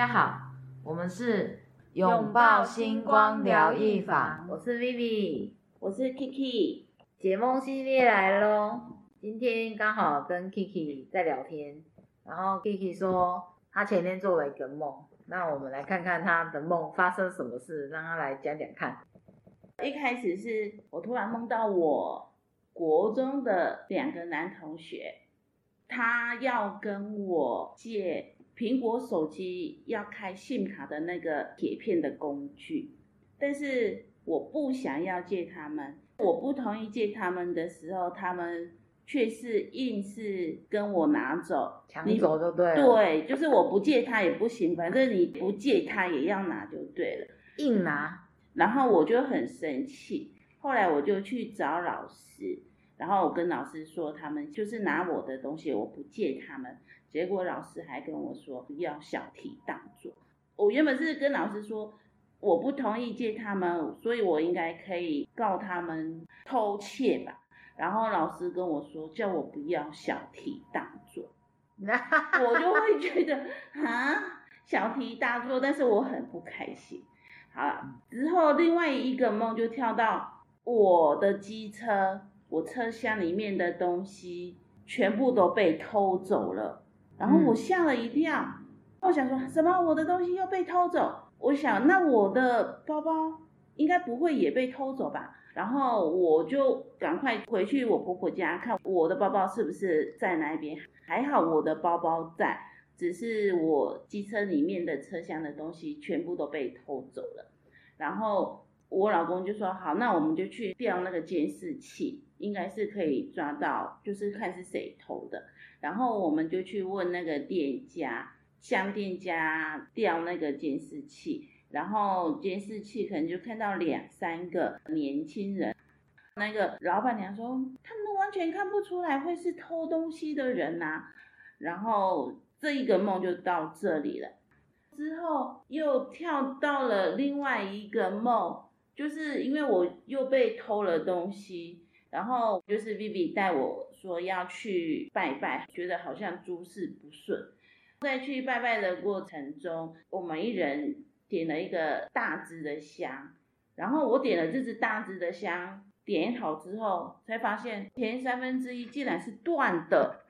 大家好，我们是拥抱星光疗愈法，我是 Vivi，我是 Kiki，解梦系列来喽。今天刚好跟 Kiki 在聊天，然后 Kiki 说他前天做了一个梦，那我们来看看他的梦发生什么事，让他来讲讲看。一开始是我突然梦到我国中的两个男同学，他要跟我借苹果手机要开 SIM 卡的那个铁片的工具，但是我不想要借他们，我不同意借他们的时候，他们却是硬是跟我拿走，抢走就对了，对，就是我不借他也不行，反正你不借他也要拿就对了，硬拿。然后我就很生气，后来我就去找老师，然后我跟老师说，他们就是拿我的东西，我不借他们。结果老师还跟我说要小题大做。我原本是跟老师说我不同意借他们，所以我应该可以告他们偷窃吧。然后老师跟我说叫我不要小题大做，我就会觉得啊小题大做，但是我很不开心。好，之后另外一个梦就跳到我的机车，我车厢里面的东西全部都被偷走了，然后我吓了一跳，我想说什么？我的东西又被偷走？我想那我的包包应该不会也被偷走吧？然后我就赶快回去我婆婆家看我的包包是不是在那边，还好我的包包在。只是我机车里面的车厢的东西全部都被偷走了，然后我老公就说好，那我们就去调那个监视器，应该是可以抓到，就是看是谁偷的。然后我们就去问那个店家，向店家调那个监视器，然后监视器可能就看到两三个年轻人，那个老板娘说他们完全看不出来会是偷东西的人呐，然后。这一个梦就到这里了，之后又跳到了另外一个梦，就是因为我又被偷了东西，然后就是 Vivi 带我说要去拜拜，觉得好像诸事不顺，在去拜拜的过程中，我们一人点了一个大支的香，然后我点了这支大支的香，点好之后才发现前三分之一竟然是断的，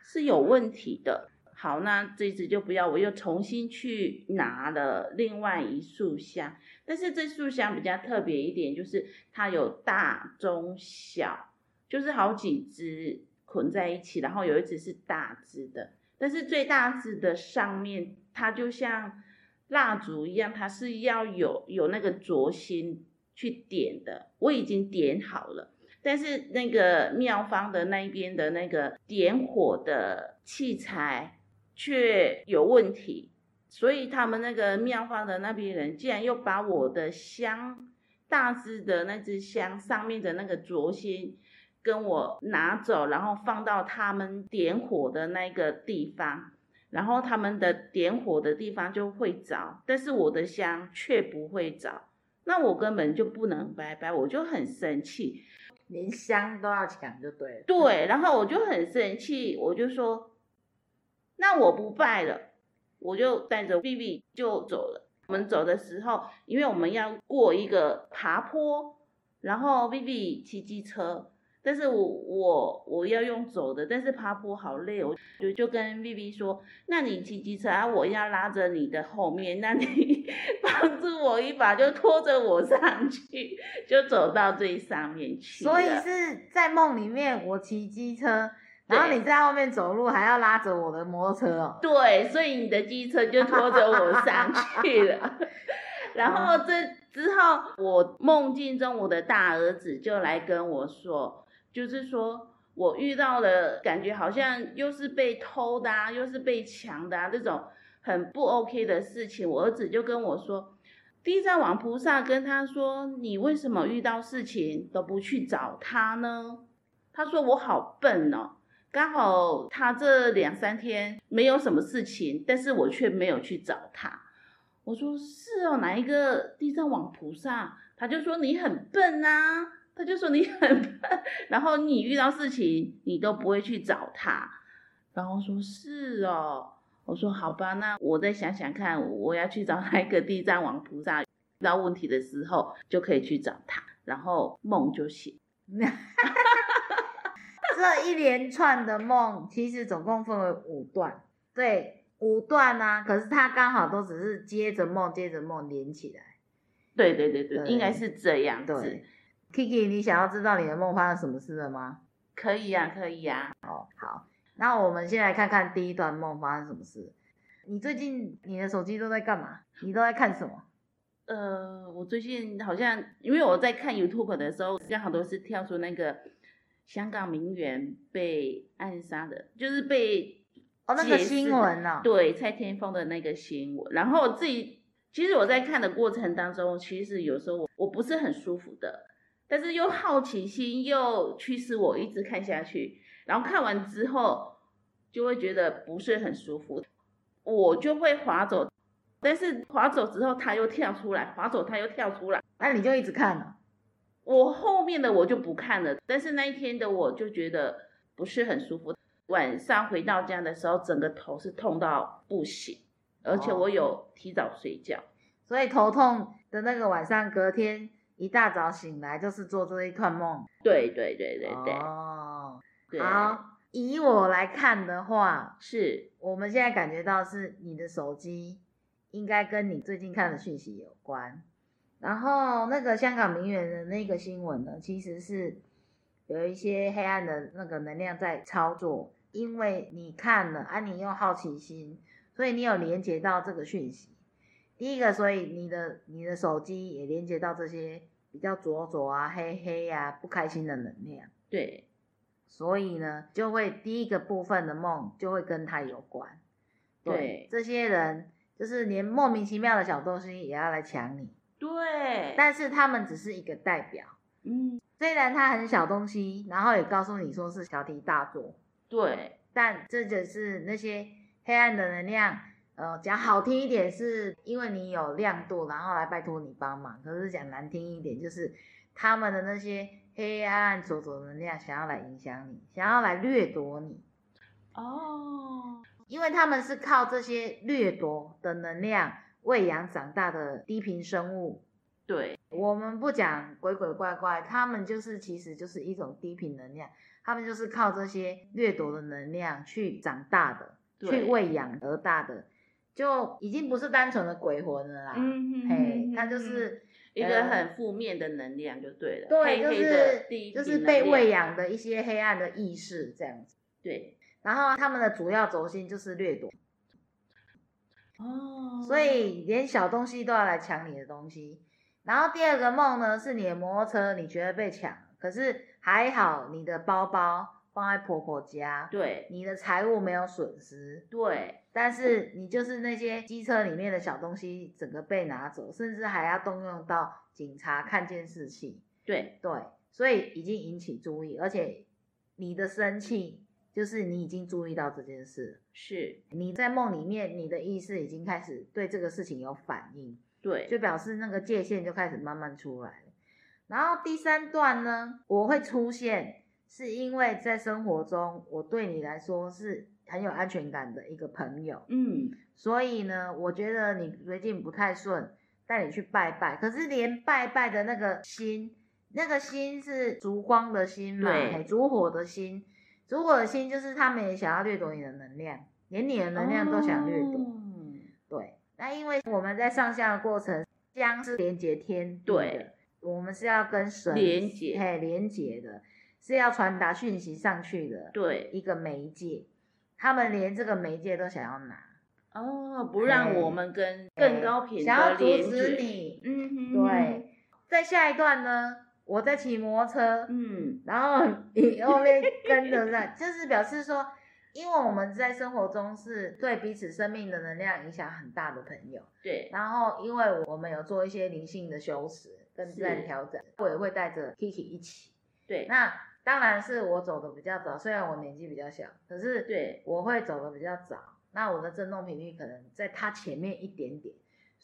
是有问题的。好，那这次就不要，我又重新去拿了另外一束香，但是这束香比较特别一点，就是它有大、中、小，就是好几支捆在一起，然后有一支是大支的，但是最大支的上面，它就像蜡烛一样，它是要有有那个灼心去点的，我已经点好了，但是那个妙方的那边的那个点火的器材。却有问题，所以他们那个庙方的那批人竟然又把我的香大支的那支香上面的那个灼心跟我拿走，然后放到他们点火的那个地方，然后他们的点火的地方就会着，但是我的香却不会着，那我根本就不能拜拜，我就很生气，连香都要抢就对了。对，然后我就很生气，我就说。那我不拜了，我就带着 B B 就走了。我们走的时候，因为我们要过一个爬坡，然后 B B 骑机车，但是我我我要用走的，但是爬坡好累，我就就跟 B B 说，那你骑机车啊，我要拉着你的后面，那你 帮助我一把，就拖着我上去，就走到最上面去。所以是在梦里面，我骑机车。然后你在后面走路，还要拉着我的摩托车哦。对，所以你的机车就拖着我上去了。然后这之后，我梦境中我的大儿子就来跟我说，就是说我遇到了感觉好像又是被偷的啊，又是被抢的啊，这种很不 OK 的事情。我儿子就跟我说，地藏王菩萨跟他说，你为什么遇到事情都不去找他呢？他说我好笨哦。刚好他这两三天没有什么事情，但是我却没有去找他。我说是哦，哪一个地藏王菩萨？他就说你很笨啊，他就说你很笨，然后你遇到事情你都不会去找他。然后说是哦，我说好吧，那我再想想看，我要去找哪一个地藏王菩萨，遇到问题的时候就可以去找他，然后梦就醒。这一连串的梦其实总共分为五段，对，五段啊，可是它刚好都只是接着梦接着梦连起来。对对对对，对应该是这样子。对，Kiki，你想要知道你的梦发生什么事了吗？可以呀、可以呀、哦，好，那我们先来看看第一段梦发生什么事。你最近你的手机都在干嘛？你都在看什么？呃，我最近好像因为我在看 YouTube 的时候，刚好都是跳出那个香港名媛被暗杀的，就是被哦，那个新闻哦，对蔡天凤的那个新闻。然后我自己其实我在看的过程当中，其实有时候我我不是很舒服的，但是又好奇心又驱使我一直看下去。然后看完之后就会觉得不是很舒服，我就会划走。但是划走之后，他又跳出来，划走他又跳出来。那你就一直看了。我后面的我就不看了，但是那一天的我就觉得不是很舒服。晚上回到家的时候，整个头是痛到不行，而且我有提早睡觉。所以头痛的那个晚上，隔天一大早醒来就是做这一串梦。对对对对对，哦，对好，以我来看的话，是我们现在感觉到是你的手机应该跟你最近看的讯息有关。然后那个香港名媛的那个新闻呢，其实是有一些黑暗的那个能量在操作，因为你看了，啊，你用好奇心，所以你有连接到这个讯息。第一个，所以你的你的手机也连接到这些比较浊浊啊、黑黑啊、不开心的能量。对所以呢，就会第一个部分的梦就会跟他有关。对这些人就是连莫名其妙的小东西也要来抢你，对，但是他们只是一个代表。嗯虽然它很小东西，然后也告诉你说是小题大做，对但这就是那些黑暗的能量。呃，讲好听一点，是因为你有亮度，然后来拜托你帮忙。可是讲难听一点，就是他们的那些黑暗浊浊的能量想要来影响你，想要来掠夺你。哦，因为他们是靠这些掠夺的能量喂养长大的低频生物。对我们不讲鬼鬼怪怪，他们就是其实就是一种低频能量，他们就是靠这些掠夺的能量去长大的，对去喂养而大的，就已经不是单纯的鬼魂了啦。嗯嘿，他就是一个呃很负面的能量就对了，对，黑就是就是被喂养的一些黑暗的意识这样子。对然后他们的主要轴心就是掠夺。哦，所以连小东西都要来抢你的东西。然后第二个梦呢，是你的摩托车，你觉得被抢，可是还好你的包包放在婆婆家，对。你的财物没有损失，对。但是你就是那些机车里面的小东西整个被拿走，甚至还要动用到警察看监视器，对。对，所以已经引起注意，而且你的生气就是你已经注意到这件事。是，你在梦里面，你的意识已经开始对这个事情有反应，对就表示那个界限就开始慢慢出来了。然后第三段呢，我会出现，是因为在生活中我对你来说是很有安全感的一个朋友，嗯所以呢，我觉得你最近不太顺，带你去拜拜。可是连拜拜的那个心，那个心是烛光的心嘛，烛火的心，烛火的心就是他们也想要掠夺你的能量，连你的能量都想掠夺。哦对，那因为我们在上下的过程，将是连接天地的对，我们是要跟神连接嘿，连接的，是要传达讯息上去的对一个媒介，他们连这个媒介都想要拿，哦，不让我们跟更高频想要阻止，你。嗯哼，对，在下一段呢，我在骑摩托车，嗯。然后你后面跟着在，就是表示说，因为我们在生活中是对彼此生命的能量影响很大的朋友，对。然后因为我们有做一些灵性的修持跟自然是调整，我也会带着 Kiki 一起。对。那当然是我走的比较早，虽然我年纪比较小，可是对。我会走的比较早，那我的震动频率可能在它前面一点点，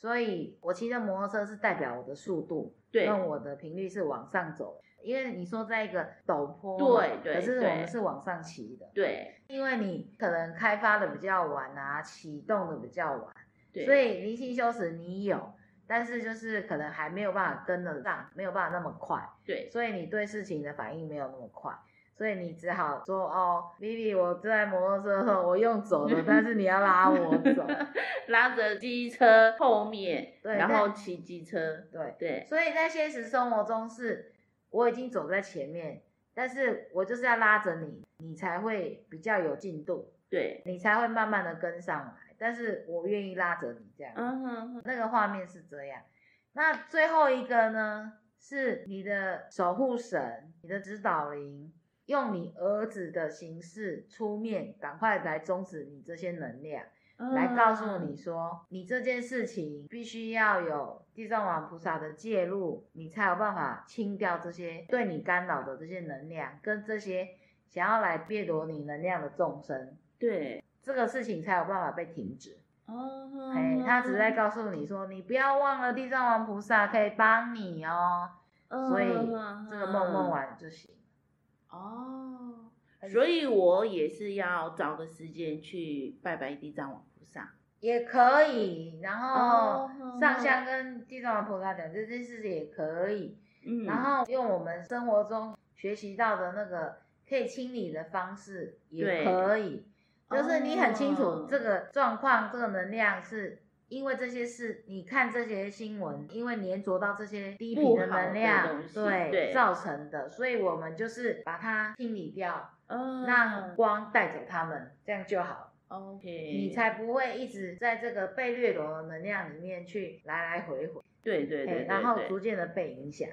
所以我骑的摩托车是代表我的速度，对跟我的频率是往上走，因为你说在一个陡坡，对对可是我们是往上骑的，对因为你可能开发的比较晚啊，启动的比较晚，对，所以离心修辞你有，但是就是可能还没有办法跟得上，没有办法那么快，对所以你对事情的反应没有那么快。所以你只好说哦，Vivi，我坐在摩托车后，我用走的，但是你要拉我走。拉着机车后面，对然后骑机车，对，对所以在现实生活中是，我已经走在前面，但是我就是要拉着你，你才会比较有进度，对，你才会慢慢的跟上来。但是我愿意拉着你这样，嗯哼哼，那个画面是这样。那最后一个呢，是你的守护神，你的指导灵，用你儿子的形式出面，赶快来终止你这些能量。来告诉你说，你这件事情必须要有地藏王菩萨的介入，你才有办法清掉这些对你干扰的这些能量，跟这些想要来掠夺你能量的众生，对，这个事情才有办法被停止。哦，哎，他只是在告诉你说，你不要忘了地藏王菩萨可以帮你哦，所以这个梦梦完就行。哦，所以我也是要找个时间去拜拜地藏王菩萨。也可以，然后哦上香跟地藏王菩萨讲这件事情也可以。嗯，然后用我们生活中学习到的那个可以清理的方式也可以，就是你很清楚哦。这个状况、这个能量是因为这些事，你看这些新闻，因为粘着到这些低频的能量对对造成的，所以我们就是把它清理掉，嗯让光带走它们，这样就好。OK，你才不会一直在这个被掠夺的能量里面去来来回回，对对对然后逐渐的被影响。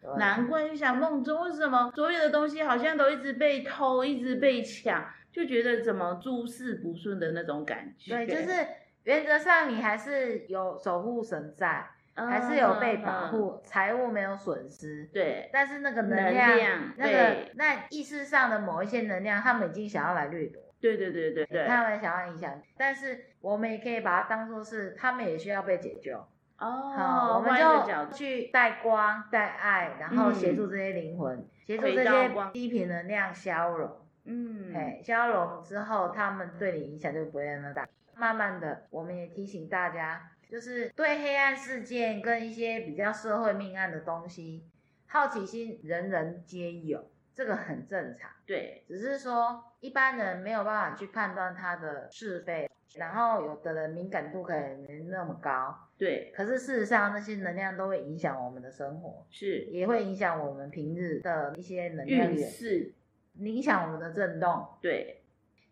对难怪就想梦中为什么所有的东西好像都一直被偷，一直被抢，就觉得怎么诸事不顺的那种感觉。对，就是原则上你还是有守护神在，嗯还是有被保护，财务没有损失。对但是那个能能量，那个那意识上的某一些能量，他们已经想要来掠夺，对对对对对。他们想要影响。但是我们也可以把它当做是，他们也需要被解救。哦，好，我们就去带光、带爱，然后协助这些灵魂，协助这些低频能量消融。嗯，哎，消融之后，他们对你影响就不会那么大。慢慢的，我们也提醒大家，就是对黑暗事件跟一些比较社会命案的东西，好奇心人人皆有，这个很正常。对只是说一般人没有办法去判断它的是非，然后有的人敏感度可能没那么高。对可是事实上，那些能量都会影响我们的生活，是也会影响我们平日的一些能量运源，势，影响我们的震动。对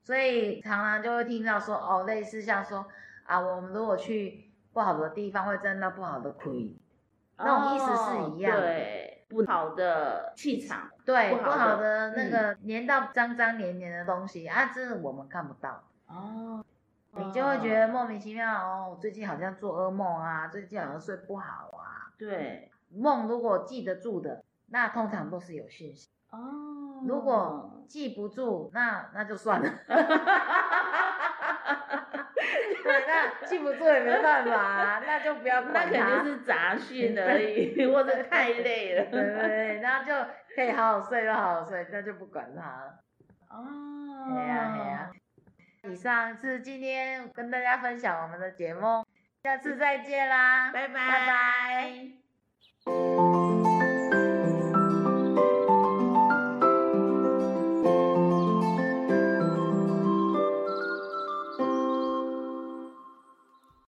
所以常常就会听到说，哦，类似像说啊，我们如果去不好的地方，会沾到不好的亏，那种意思是一样的哦对，不好的气场，对，不不好好的的那个粘到脏脏黏黏的东西啊，这是我们看不到，哦，你就会觉得莫名其妙哦，我最近好像做噩梦啊，最近好像睡不好啊。对梦如果记得住的，那通常都是有讯息；哦，如果记不住，那那就算了。对，那记不住也没办法啊，那就不要那管那。肯定是杂讯而已，或者太累了。对对对，那就可以好好睡就好好睡，那就不管它了。哦，哎呀哎呀，以上是今天跟大家分享我们的节目，下次再见啦，拜拜拜拜。